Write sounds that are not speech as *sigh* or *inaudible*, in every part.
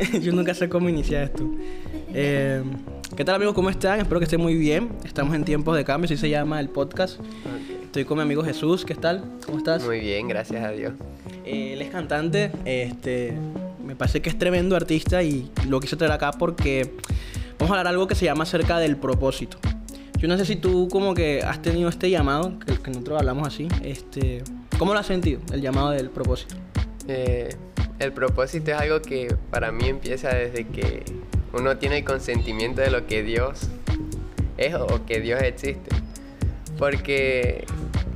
*laughs* Yo nunca sé cómo iniciar esto. Eh, ¿Qué tal amigos? ¿Cómo están? Espero que estén muy bien. Estamos en tiempos de cambio, así se llama el podcast. Estoy con mi amigo Jesús. ¿Qué tal? ¿Cómo estás? Muy bien, gracias a Dios. Eh, él es cantante. Este, me parece que es tremendo artista y lo quise traer acá porque vamos a hablar algo que se llama acerca del propósito. Yo no sé si tú como que has tenido este llamado, que, que nosotros hablamos así. Este, ¿Cómo lo has sentido, el llamado del propósito? Eh, el propósito es algo que para mí empieza desde que uno tiene el consentimiento de lo que Dios es o que Dios existe. Porque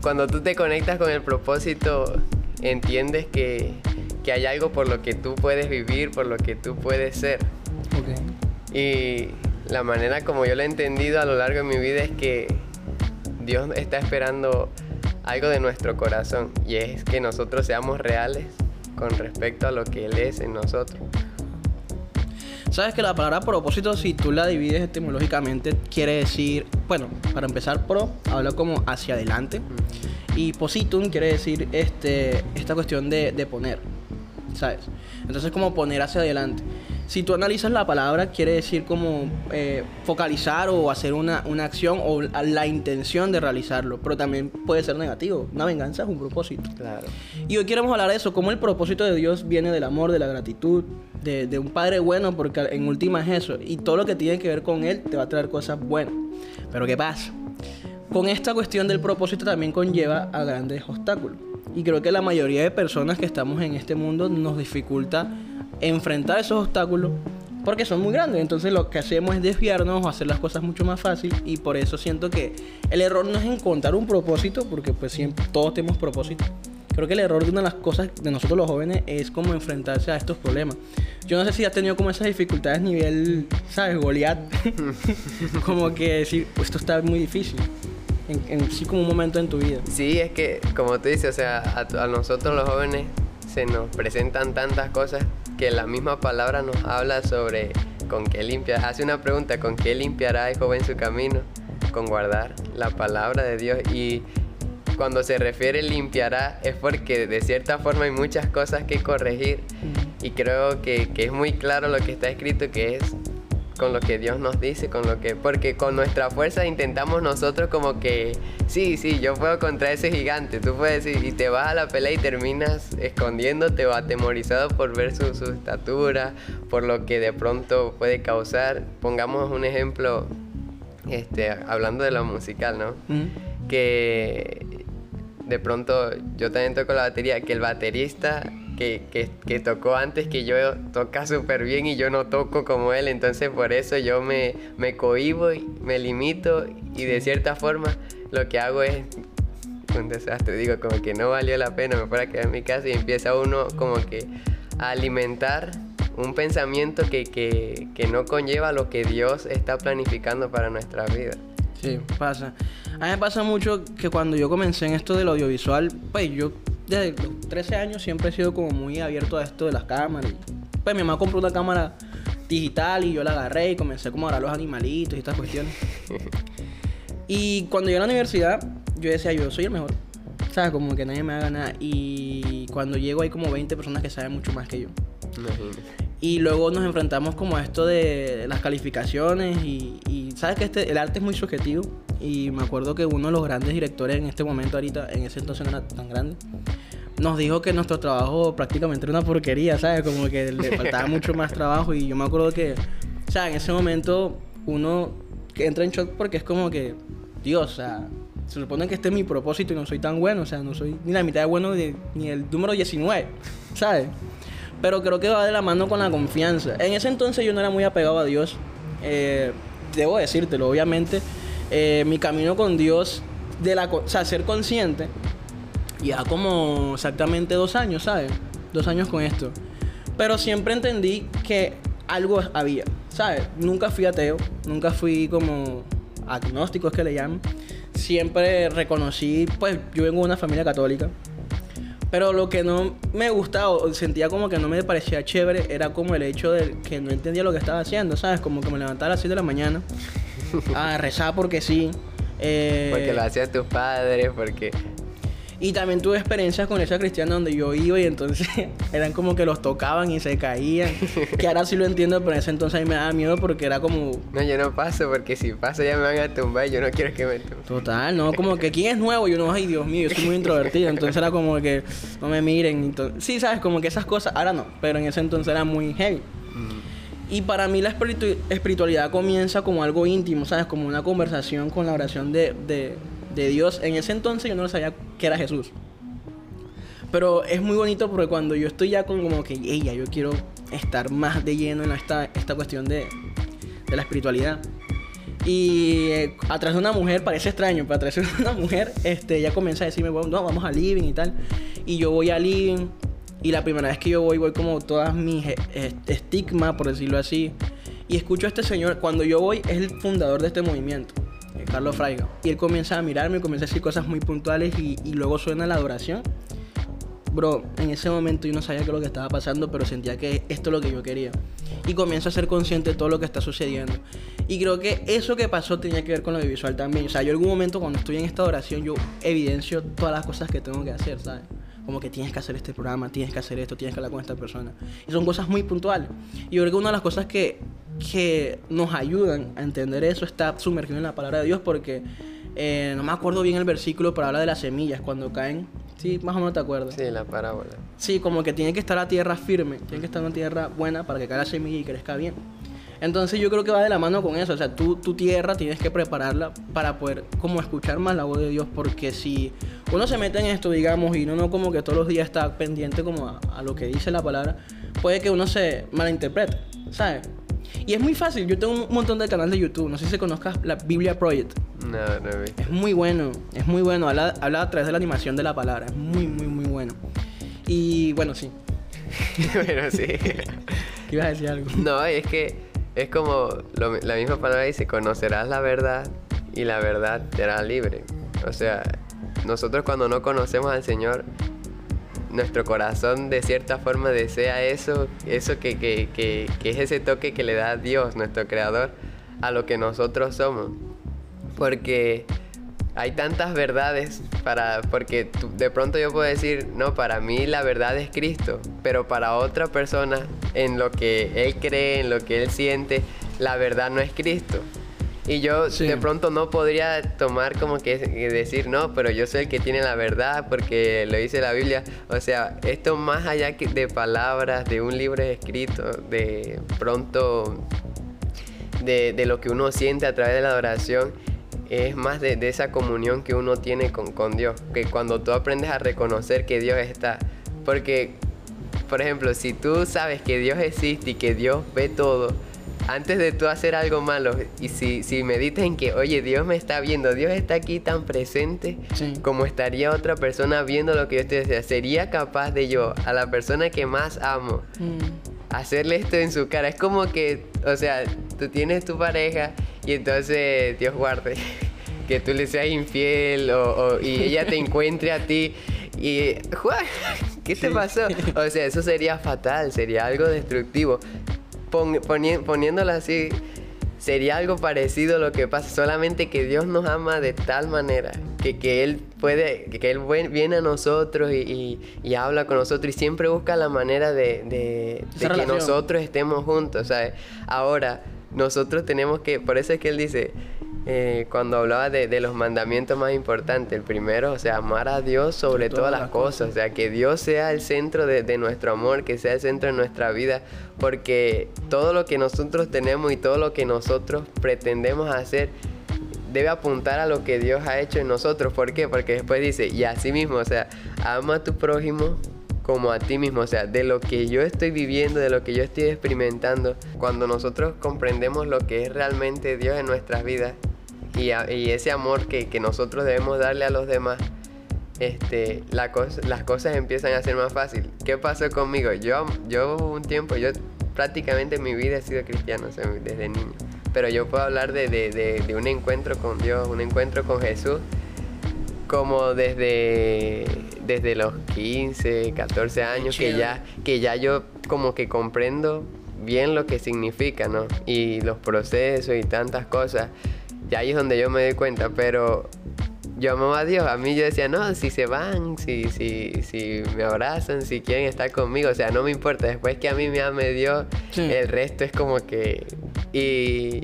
cuando tú te conectas con el propósito, entiendes que, que hay algo por lo que tú puedes vivir, por lo que tú puedes ser. Y la manera como yo lo he entendido a lo largo de mi vida es que Dios está esperando algo de nuestro corazón y es que nosotros seamos reales con respecto a lo que Él es en nosotros. Sabes que la palabra propósito, si tú la divides etimológicamente, quiere decir, bueno, para empezar, pro habla como hacia adelante. Y positum quiere decir este, esta cuestión de, de poner, ¿sabes? Entonces, como poner hacia adelante. Si tú analizas la palabra, quiere decir como eh, focalizar o hacer una, una acción o la- intención de realizarlo. Pero también puede ser negativo. Una venganza es un propósito. Claro. Y hoy queremos hablar de eso, cómo el propósito de Dios viene del amor, de la gratitud, de, de un Padre bueno, porque en última es eso. Y todo lo que tiene que ver con Él te va a traer cosas buenas. Pero ¿qué pasa? Con esta cuestión del propósito también conlleva a grandes obstáculos. Y creo que la mayoría de personas que estamos en este mundo nos dificulta enfrentar esos obstáculos porque son muy grandes. Entonces lo que hacemos es desviarnos o hacer las cosas mucho más fácil. Y por eso siento que el error no es encontrar un propósito, porque pues siempre todos tenemos propósito. Creo que el error de una de las cosas de nosotros los jóvenes es como enfrentarse a estos problemas. Yo no sé si has tenido como esas dificultades nivel, ¿sabes? Goliat. *laughs* *laughs* como que decir, "Pues esto está muy difícil. En, en sí como un momento en tu vida. Sí, es que, como tú dices, o sea, a, a nosotros los jóvenes se nos presentan tantas cosas que la misma palabra nos habla sobre con qué limpiar. Hace una pregunta, ¿con qué limpiará el joven su camino? Con guardar la palabra de Dios. Y cuando se refiere limpiará es porque de cierta forma hay muchas cosas que corregir. Y creo que, que es muy claro lo que está escrito, que es con lo que Dios nos dice, con lo que porque con nuestra fuerza intentamos nosotros como que sí, sí, yo puedo contra ese gigante, tú puedes ir y te vas a la pelea y terminas escondiéndote o atemorizado por ver su, su estatura, por lo que de pronto puede causar. Pongamos un ejemplo, este, hablando de lo musical, ¿no? Mm. que de pronto yo también toco la batería, que el baterista que, que, que tocó antes que yo toca súper bien y yo no toco como él, entonces por eso yo me, me cohibo y me limito y de cierta forma lo que hago es un desastre, digo como que no valió la pena, me fuera a quedar en mi casa y empieza uno como que a alimentar un pensamiento que, que, que no conlleva lo que Dios está planificando para nuestra vida. Sí, pasa. A mí me pasa mucho que cuando yo comencé en esto del audiovisual, pues yo desde los 13 años siempre he sido como muy abierto a esto de las cámaras. Pues mi mamá compró una cámara digital y yo la agarré y comencé como a grabar los animalitos y estas cuestiones. *laughs* y cuando llegué a la universidad, yo decía, yo soy el mejor. ¿Sabes? Como que nadie me haga nada. Y cuando llego hay como 20 personas que saben mucho más que yo. Imagínate. Y luego nos enfrentamos como a esto de las calificaciones y, y sabes que este, el arte es muy subjetivo y me acuerdo que uno de los grandes directores en este momento ahorita, en ese entonces no era tan grande, nos dijo que nuestro trabajo prácticamente era una porquería, ¿sabes? Como que le *laughs* faltaba mucho más trabajo y yo me acuerdo que, o sea, en ese momento uno entra en shock porque es como que, Dios, o sea, se supone que este es mi propósito y no soy tan bueno, o sea, no soy ni la mitad de bueno ni, ni el número 19, ¿sabes? Pero creo que va de la mano con la confianza. En ese entonces yo no era muy apegado a Dios. Eh, debo decírtelo, obviamente. Eh, mi camino con Dios, de la, o sea, ser consciente, ya como exactamente dos años, ¿sabes? Dos años con esto. Pero siempre entendí que algo había, ¿sabes? Nunca fui ateo, nunca fui como agnóstico, es que le llaman. Siempre reconocí, pues yo vengo de una familia católica. Pero lo que no me gustaba o sentía como que no me parecía chévere era como el hecho de que no entendía lo que estaba haciendo, ¿sabes? Como que me levantaba a las 6 de la mañana *laughs* a rezar porque sí. eh, Porque lo hacían tus padres, porque... Y también tuve experiencias con esa cristiana donde yo iba y entonces *laughs* eran como que los tocaban y se caían. que ahora sí lo entiendo, pero en ese entonces a mí me daba miedo porque era como... No, yo no paso porque si paso ya me van a tumbar y yo no quiero que me tumben. Total, no, como que quién es nuevo, yo no, ay Dios mío, yo soy muy introvertido, entonces era como que no me miren. Entonces, sí, sabes, como que esas cosas, ahora no, pero en ese entonces era muy heavy. Mm. Y para mí la espiritu- espiritualidad comienza como algo íntimo, ¿sabes? Como una conversación con la oración de, de- de Dios. En ese entonces yo no sabía que era Jesús. Pero es muy bonito porque cuando yo estoy ya con como que, "Ey, ya yo quiero estar más de lleno en esta, esta cuestión de, de la espiritualidad. Y eh, atrás de una mujer, parece extraño, pero atrás de *laughs* una mujer, este, ella comienza a decirme, bueno, no, vamos a living y tal. Y yo voy a living. Y la primera vez que yo voy, voy como todas mis eh, estigmas, por decirlo así. Y escucho a este señor, cuando yo voy, es el fundador de este movimiento, Carlos Fraiga. Y él comienza a mirarme, comienza a decir cosas muy puntuales y, y luego suena la adoración. Bro, en ese momento yo no sabía qué es lo que estaba pasando, pero sentía que esto es lo que yo quería. Y comienzo a ser consciente de todo lo que está sucediendo. Y creo que eso que pasó tenía que ver con lo visual también. O sea, yo en algún momento cuando estoy en esta oración, yo evidencio todas las cosas que tengo que hacer, ¿sabes? Como que tienes que hacer este programa, tienes que hacer esto, tienes que hablar con esta persona. Y son cosas muy puntuales. Y yo creo que una de las cosas que, que nos ayudan a entender eso está sumergido en la palabra de Dios porque eh, no me acuerdo bien el versículo, pero habla de las semillas cuando caen. Sí, más o menos te acuerdas. Sí, la parábola. Sí, como que tiene que estar la tierra firme, tiene que estar una tierra buena para que caiga la semilla y crezca bien. Entonces yo creo que va de la mano con eso, o sea, tú, tu tierra tienes que prepararla para poder como escuchar más la voz de Dios, porque si uno se mete en esto, digamos, y uno no como que todos los días está pendiente como a, a lo que dice la palabra, puede que uno se malinterprete, ¿sabes? Y es muy fácil, yo tengo un montón de canales de YouTube, no sé si conozcas la Biblia Project. No, no he visto. Es muy bueno, es muy bueno. Habla, habla a través de la animación de la palabra. Es muy, muy, muy bueno. Y bueno, sí. *laughs* Pero sí. *laughs* Ibas a decir algo. No, es que es como lo- la misma palabra dice, conocerás la verdad y la verdad te hará libre. O sea, nosotros cuando no conocemos al Señor, nuestro corazón de cierta forma desea eso, eso que, que, que, que es ese toque que le da Dios, nuestro Creador, a lo que nosotros somos. Porque hay tantas verdades para porque de pronto yo puedo decir no para mí la verdad es Cristo pero para otra persona en lo que él cree en lo que él siente la verdad no es Cristo y yo Sí. de pronto no podría tomar como que decir no pero yo soy el que tiene la verdad porque lo dice la Biblia o sea esto más allá que de palabras de un libro escrito de pronto de, de lo que uno siente a través de la adoración es más de, de esa comunión que uno tiene con, con Dios. Que cuando tú aprendes a reconocer que Dios está. Porque, por ejemplo, si tú sabes que Dios existe y que Dios ve todo, antes de tú hacer algo malo, y si, si meditas en que, oye, Dios me está viendo, Dios está aquí tan presente, Sí. como estaría otra persona viendo lo que yo estoy haciendo, sería capaz de yo, a la persona que más amo, Mm. hacerle esto en su cara. Es como que, o sea, tú tienes tu pareja y entonces Dios guarde *laughs* que tú le seas infiel o, o- y *laughs* ella te encuentre a ti y Juan, *laughs* ¿qué te pasó? O sea, eso sería fatal, sería algo destructivo. Pon- poni- así, sería algo parecido a lo que pasa, solamente que Dios nos ama de tal manera que, que Él puede, que Él viene a nosotros y, y- y habla con nosotros y siempre busca la manera de, de- Esa de que nosotros estemos juntos, ¿sabes? Ahora, nosotros tenemos que, por eso es que Él dice, eh, cuando hablaba de, de los mandamientos más importantes, el primero, o sea, amar a Dios sobre todas, las cosas, o sea, que Dios sea el centro de, de nuestro amor, que sea el centro de nuestra vida, porque todo lo que nosotros tenemos y todo lo que nosotros pretendemos hacer debe apuntar a lo que Dios ha hecho en nosotros. ¿Por qué? Porque después dice, y así mismo, o sea, ama a tu prójimo como a ti mismo, o sea, de lo que yo estoy viviendo, de lo que yo estoy experimentando, cuando nosotros comprendemos lo que es realmente Dios en nuestras vidas y, a- y ese amor que, que nosotros debemos darle a los demás, este, la cosa- las cosas empiezan a ser más fácil. ¿Qué pasó conmigo? Yo, yo un tiempo, yo prácticamente en mi vida he sido cristiano, o sea, desde niño. Pero yo puedo hablar de, de- de- de un encuentro con Dios, un encuentro con Jesús, como desde, desde los 15, 14 años, que ya, que ya yo como que comprendo bien lo que significa, ¿no? Y los procesos y tantas cosas. Ya ahí es donde yo me doy cuenta, pero yo amaba a Dios. A mí yo decía, no, si se van, si, si, si me abrazan, si quieren estar conmigo, o sea, no me importa. Después que a mí me ame Dios, el resto es como que... Y,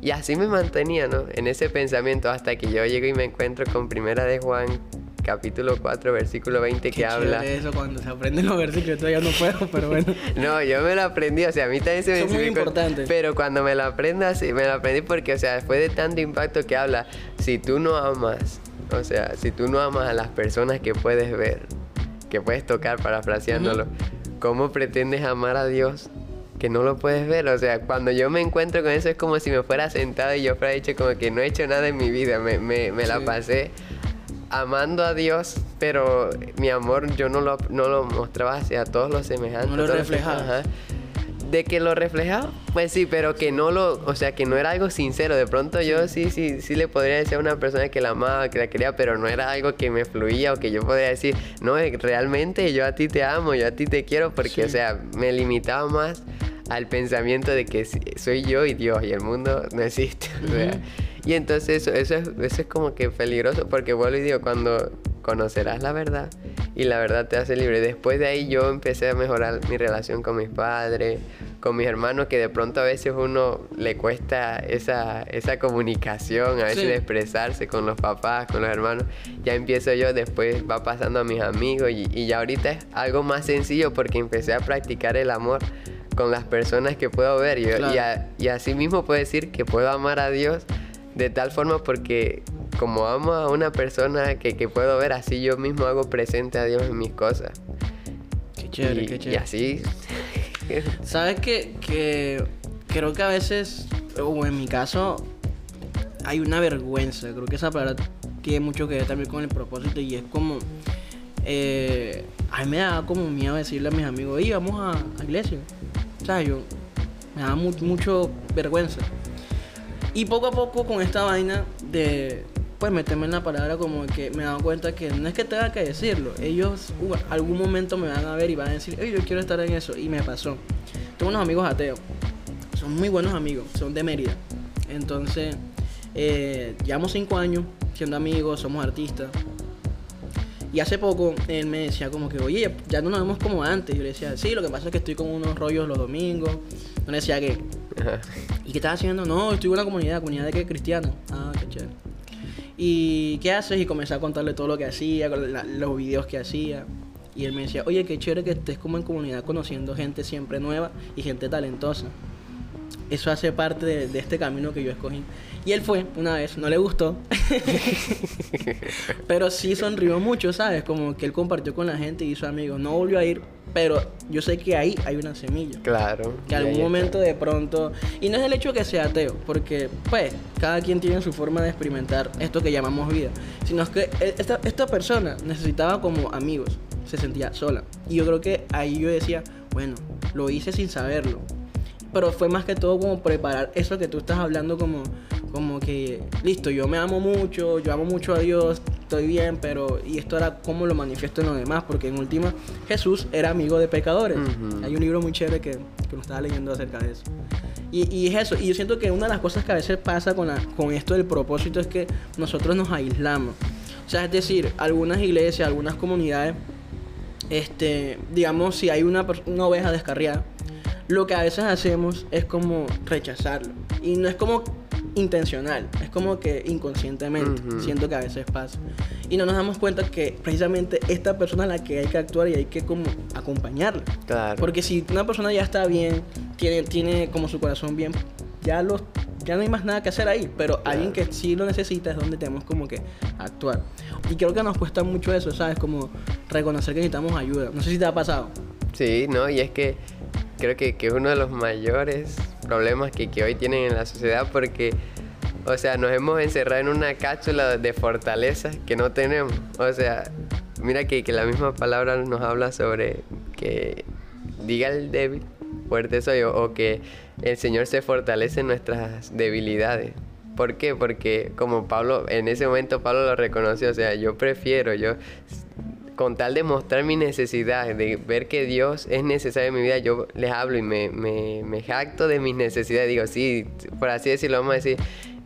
y así me mantenía, ¿no? En ese pensamiento hasta que yo llego y me encuentro con Primera de Juan capítulo 4, versículo 20 que habla. eso cuando se aprenden los versículos, todavía no puedo, pero bueno. *laughs* no, yo me lo aprendí, o sea, a mí también se me Son muy importantes. Pero cuando me lo aprendas, sí, me lo aprendí porque, o sea, después de tanto impacto que habla, si tú no amas, o sea, si tú no amas a las personas que puedes ver, que puedes tocar parafraseándolo, ¿cómo pretendes amar a Dios? que no lo puedes ver. O sea, cuando yo me encuentro con eso es como si me fuera sentado y yo fuera dicho como que no he hecho nada en mi vida. Me, me, me la pasé amando a Dios, pero mi amor yo no lo, no lo mostraba hacia todos los semejantes. No lo reflejaba. De que lo reflejaba, pues sí, pero que no lo, o sea, que no era algo sincero. De pronto yo sí, sí, sí le podría decir a una persona que la amaba, que la quería, pero no era algo que me fluía o que yo podría decir, no, realmente yo a ti te amo, yo a ti te quiero, porque, o sea, me limitaba más al pensamiento de que soy yo y Dios y el mundo no existe. Y entonces eso, eso, es, eso es como que peligroso porque vuelvo y digo, cuando conocerás la verdad y la verdad te hace libre. Después de ahí yo empecé a mejorar mi relación con mis padres, con mis hermanos, que de pronto a veces uno le cuesta esa, esa comunicación, a veces de expresarse con los papás, con los hermanos. Ya empiezo yo, después va pasando a mis amigos y, y ya ahorita es algo más sencillo porque empecé a practicar el amor con las personas que puedo ver. Y, y, así mismo puedo decir que puedo amar a Dios de tal forma porque como amo a una persona que, que puedo ver, así yo mismo hago presente a Dios en mis cosas. Qué chévere, qué chévere. Y así. *laughs* ¿Sabes que, que creo que a veces, o en mi caso, hay una vergüenza? Creo que esa palabra tiene mucho que ver también con el propósito y es como. Eh, a mí me da como miedo decirle a mis amigos, oye, vamos a, a iglesia. Yo me da mucho vergüenza. Y poco a poco con esta vaina de pues meterme en la palabra como que me he dado cuenta que no es que tenga que decirlo. Ellos algún momento me van a ver y van a decir, yo quiero estar en eso. Y me pasó. Tengo unos amigos ateos. Son muy buenos amigos. Son de Mérida. Entonces, eh, llevamos cinco años siendo amigos, somos artistas. Y hace poco él me decía como que, oye, ya no nos vemos como antes. Yo le decía, sí, lo que pasa es que estoy con unos rollos los domingos. No le decía que. *laughs* ¿Y qué estás haciendo? No, estoy en una comunidad, comunidad de qué cristiana. Ah, qué chévere. ¿Y qué haces? Y comencé a contarle todo lo que hacía, los videos que hacía. Y él me decía, oye, qué chévere que estés como en comunidad conociendo gente siempre nueva y gente talentosa. Eso hace parte de este camino que yo escogí. Y él fue una vez, no le gustó. *laughs* *laughs* pero sí sonrió mucho, ¿sabes? Como que él compartió con la gente y hizo amigos. No volvió a ir, pero yo sé que ahí hay una semilla. Claro. Que algún momento de pronto. Y no es el hecho que sea ateo, porque, pues, cada quien tiene su forma de experimentar esto que llamamos vida. Sino que esta, esta persona necesitaba como amigos. Se sentía sola. Y yo creo que ahí yo decía, bueno, lo hice sin saberlo. Pero fue más que todo como preparar eso que tú estás hablando como como que, listo, yo me amo mucho, yo amo mucho a Dios, estoy bien, pero y esto era cómo lo manifiesto en los demás, porque en última Jesús era amigo de pecadores. Hay un libro muy chévere que, que lo estaba leyendo acerca de eso. Y, y, es eso, y yo siento que una de las cosas que a veces pasa con, la, con esto del propósito es que nosotros nos aislamos. O sea, es decir, algunas iglesias, algunas comunidades, este, digamos, si hay una, una oveja descarriada, lo que a veces hacemos es como rechazarlo. Y no es como intencional, es como que inconscientemente, siento que a veces pasa. Y no nos damos cuenta que precisamente esta persona es la que hay que actuar y hay que como acompañarla. Claro. Porque si una persona ya está bien, tiene, tiene como su corazón bien, ya los ya no hay más nada que hacer ahí, pero alguien que sí lo necesita es donde tenemos como que actuar. Y creo que nos cuesta mucho eso, ¿sabes? Como reconocer que necesitamos ayuda. No sé si te ha pasado. Sí, no, y es que creo que, que uno de los mayores problemas que, que hoy tienen en la sociedad porque, o sea, nos hemos encerrado en una cápsula de fortaleza que no tenemos. O sea, mira que, que la misma palabra nos habla sobre que diga el débil, fuerte soy, o, o que el Señor se fortalece en nuestras debilidades. ¿Por qué? Porque como Pablo, en ese momento Pablo lo reconoció, o sea, yo prefiero, yo con tal de mostrar mi necesidad, de ver que Dios es necesario en mi vida, yo les hablo y me, me, me jacto de mis necesidades. Digo, sí, por así decirlo, vamos a decir,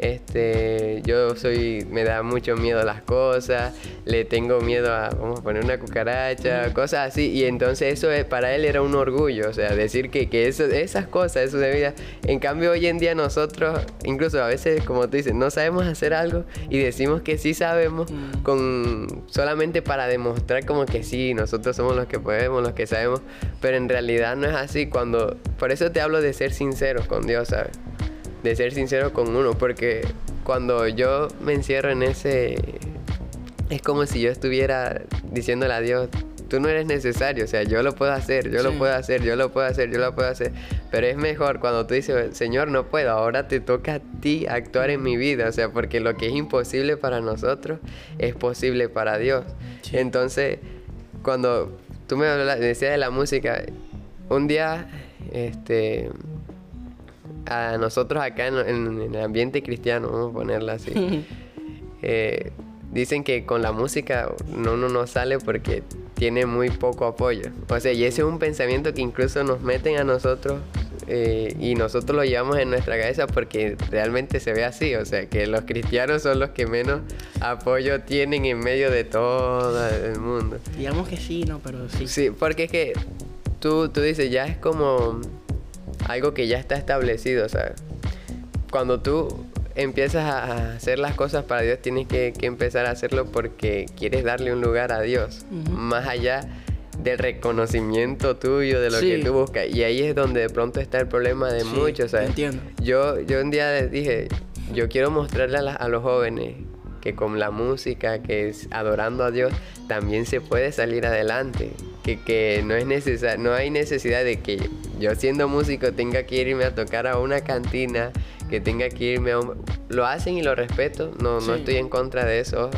este, yo soy, me da mucho miedo las cosas, le tengo miedo a, vamos a poner una cucaracha, cosas así, y entonces eso es, para él era un orgullo, o sea, decir que, que eso, esas cosas, eso de vida, en cambio hoy en día nosotros, incluso a veces, como tú dices, no sabemos hacer algo y decimos que sí sabemos, Mm. con, solamente para demostrar como que sí, nosotros somos los que podemos, los que sabemos, pero en realidad no es así, cuando, por eso te hablo de ser sincero con Dios, ¿sabes? De ser sincero con uno, porque cuando yo me encierro en ese, es como si yo estuviera diciéndole a Dios, tú no eres necesario, o sea, yo lo puedo hacer, yo lo puedo hacer, yo lo puedo hacer, yo lo puedo hacer, pero es mejor cuando tú dices, Señor, no puedo, ahora te toca a ti actuar en mi vida, o sea, porque lo que es imposible para nosotros es posible para Dios. Sí. Entonces, cuando tú me decías de la música, un día, este, a nosotros acá en, en- en el ambiente cristiano, vamos a ponerla así, *laughs* eh, dicen que con la música no, uno no sale porque tiene muy poco apoyo. O sea, y ese es un pensamiento que incluso nos meten a nosotros eh, y nosotros lo llevamos en nuestra cabeza porque realmente se ve así. O sea, que los cristianos son los que menos apoyo tienen en medio de todo el mundo. Digamos que sí, no, pero sí. Sí, porque es que tú, tú dices, ya es como algo que ya está establecido, ¿sabes? Cuando tú empiezas a hacer las cosas para Dios, tienes que, que empezar a hacerlo porque quieres darle un lugar a Dios, más allá del reconocimiento tuyo, de lo Sí. que tú buscas. Y ahí es donde de pronto está el problema de Sí, muchos, ¿sabes? entiendo. Yo, yo un día dije, yo quiero mostrarle a, la- a los jóvenes que con la música, que es adorando a Dios, también se puede salir adelante. Que, que no es no hay necesidad de que yo siendo músico tenga que irme a tocar a una cantina, que tenga que irme a un... Lo hacen y lo respeto, no, no estoy en contra de eso.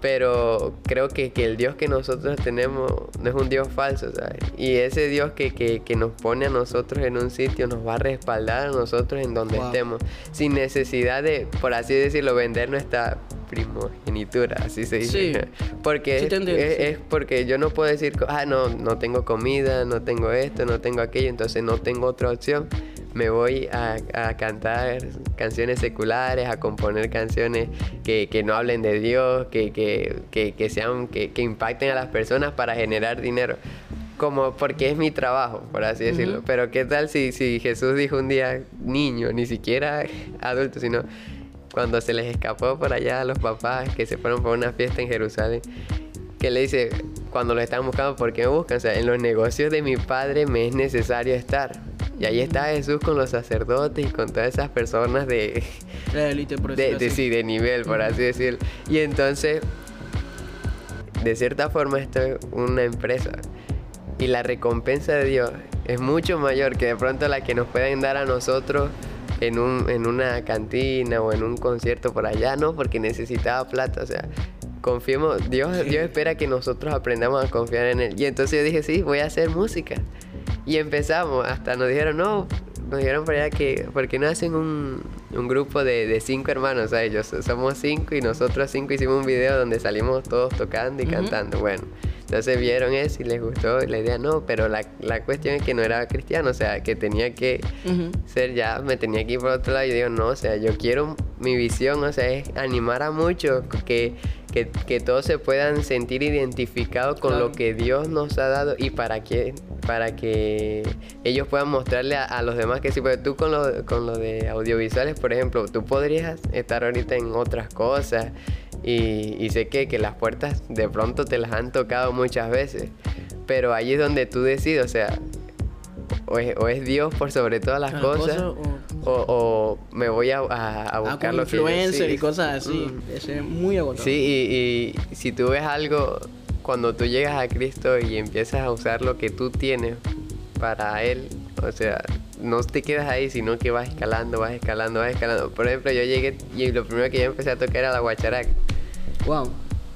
Pero creo que, que el Dios que nosotros tenemos no es un Dios falso, ¿sabes? Y ese Dios que, que, que nos pone a nosotros en un sitio nos va a respaldar a nosotros en donde Wow. estemos, sin necesidad de, por así decirlo, vender nuestra primogenitura, así se dice. Sí. *laughs* Porque Sí es, entiendo, es- sí. es porque yo no puedo decir, ah, no, no tengo comida, no tengo esto, no tengo aquello, entonces no tengo otra opción. Me voy a, a cantar canciones seculares, a componer canciones que, que no hablen de Dios, que, que, que, que sean, que, que impacten a las personas para generar dinero. Como porque es mi trabajo, por así decirlo. Pero qué tal si, si Jesús dijo un día, niño, ni siquiera adulto, sino cuando se les escapó por allá a los papás que se fueron por una fiesta en Jerusalén, que le dice, cuando lo están buscando, ¿por qué me buscan? O sea, en los negocios de mi padre me es necesario estar. Y ahí está Jesús con los sacerdotes y con todas esas personas de, La élite, por de, de- sí, de nivel, por así decirlo. Y entonces, de cierta forma, esto es una empresa. Y la recompensa de Dios es mucho mayor que de pronto la que nos pueden dar a nosotros en, un, en una cantina o en un concierto por allá, ¿no? Porque necesitaba plata, o sea. Confiemos, Dios, Dios espera que nosotros aprendamos a confiar en Él. Y entonces yo dije, sí, voy a hacer música. Y empezamos, hasta nos dijeron, no, nos dijeron por allá que, ¿por qué no hacen un, un grupo de, de cinco hermanos? ¿sabes? Ellos somos cinco y nosotros cinco hicimos un video donde salimos todos tocando y cantando. Bueno, entonces vieron eso y les gustó la idea, no, pero la, la cuestión es que no era cristiano, o sea, que tenía que ser ya, me tenía que ir por otro lado. Y digo, no, o sea, yo quiero, mi visión, o sea, es animar a muchos, que, que, que todos se puedan sentir identificados con Claro. lo que Dios nos ha dado y para que, para que ellos puedan mostrarle a, a los demás que sí, porque tú con lo, con lo de audiovisuales, por ejemplo, tú podrías estar ahorita en otras cosas y, y sé que, que las puertas de pronto te las han tocado muchas veces, pero ahí es donde tú decides, o sea, o es, o es Dios por sobre todas las cosas, cosas, o- o, o me voy a, a, a Ah, buscar como lo que yo- influencer sí. y cosas así. Mm. Ese es muy agotador. Sí, y, y si tú ves algo, cuando tú llegas a Cristo y empiezas a usar lo que tú tienes para Él, o sea, no te quedas ahí, sino que vas escalando, vas escalando, vas escalando. Por ejemplo, yo llegué y lo primero que yo empecé a tocar era la guacharaca. Wow.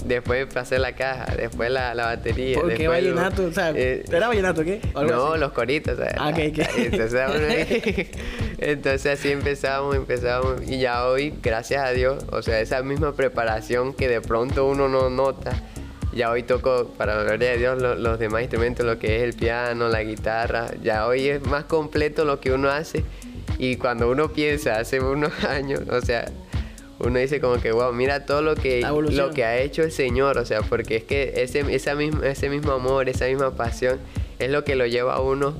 Después pasé la caja, después la, la batería. ¿Por qué vallenato? O sea, eh, ¿era vallenato qué? No, así. los coritos. ¿sabes? Ah, ok, ok. *laughs* Entonces, ahí- *laughs* entonces así empezamos, empezamos. Y ya hoy, gracias a Dios, o sea, esa misma preparación que de pronto uno no nota. Ya hoy toco, para la gloria de Dios, lo- los demás instrumentos, lo que es el piano, la guitarra. Ya hoy es más completo lo que uno hace. Y cuando uno piensa hace unos *laughs* años, o sea, uno dice como que, wow, mira todo lo que, lo que ha hecho el Señor, o sea, porque es que ese, esa misma, ese mismo amor, esa misma pasión es lo que lo lleva a uno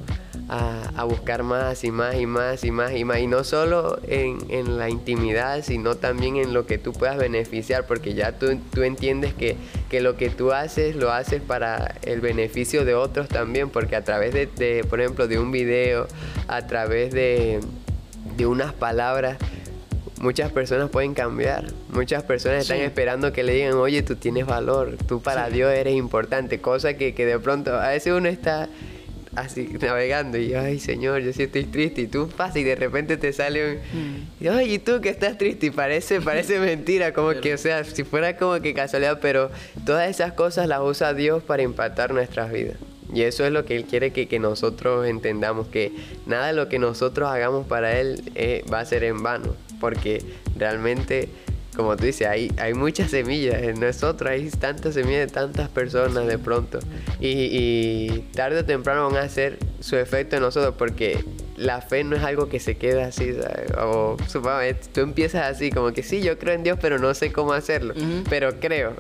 a, buscar más y más y más y más y más. Y no solo en, la intimidad, sino también en lo que tú puedas beneficiar, porque ya tú, tú entiendes que, que, lo que tú haces lo haces para el beneficio de otros también, porque a través de, por ejemplo, de un video, a través de, de unas palabras, muchas personas pueden cambiar. Muchas personas están esperando que le digan, oye, tú tienes valor, tú para Dios eres importante. Cosa que, que, de pronto, a veces uno está así navegando y ay Señor, yo sí estoy triste y tú pasas y de repente te sale un mm. ay y tú que estás triste y parece *laughs* parece mentira como que o sea si fuera como que casualidad pero todas esas cosas las usa Dios para impactar nuestras vidas y eso es lo que Él quiere que, que nosotros entendamos que nada de lo que nosotros hagamos para Él eh, va a ser en vano porque realmente como tú dices, hay, hay muchas semillas en nosotros, hay tantas semillas de tantas personas de pronto. Y, y tarde o temprano van a hacer su efecto en nosotros porque la fe no es algo que se queda así, o tú empiezas así, como que sí, yo creo en Dios, pero no sé cómo hacerlo, pero creo.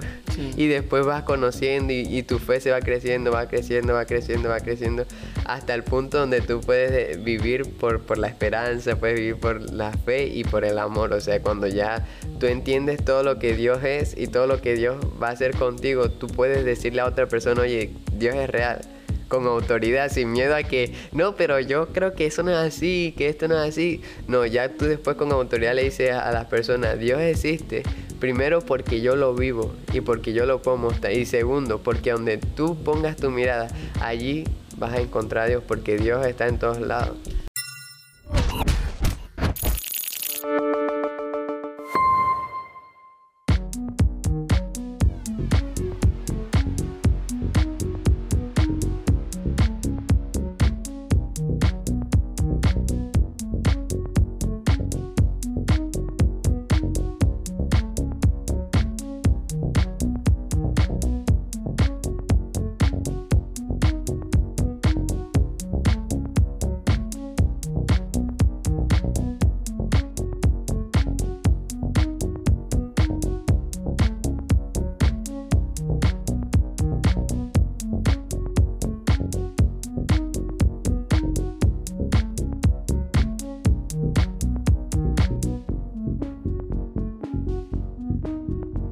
Y después vas conociendo y, tu fe se va creciendo, va creciendo, va creciendo, va creciendo, hasta el punto donde tú puedes eh, vivir por, por la esperanza, puedes vivir por la fe y por el amor. O sea, cuando ya tú entiendes todo lo que Dios es y todo lo que Dios va a hacer contigo, tú puedes decirle a otra persona, oye, Dios es real con autoridad, sin miedo a que, no, pero yo creo que eso no es así, que esto no es así. No, ya tú después con autoridad le dices a, las personas, Dios existe. Primero porque yo lo vivo y porque yo lo puedo mostrar. Y segundo, porque donde tú pongas tu mirada, allí vas a encontrar a Dios porque Dios está en todos lados.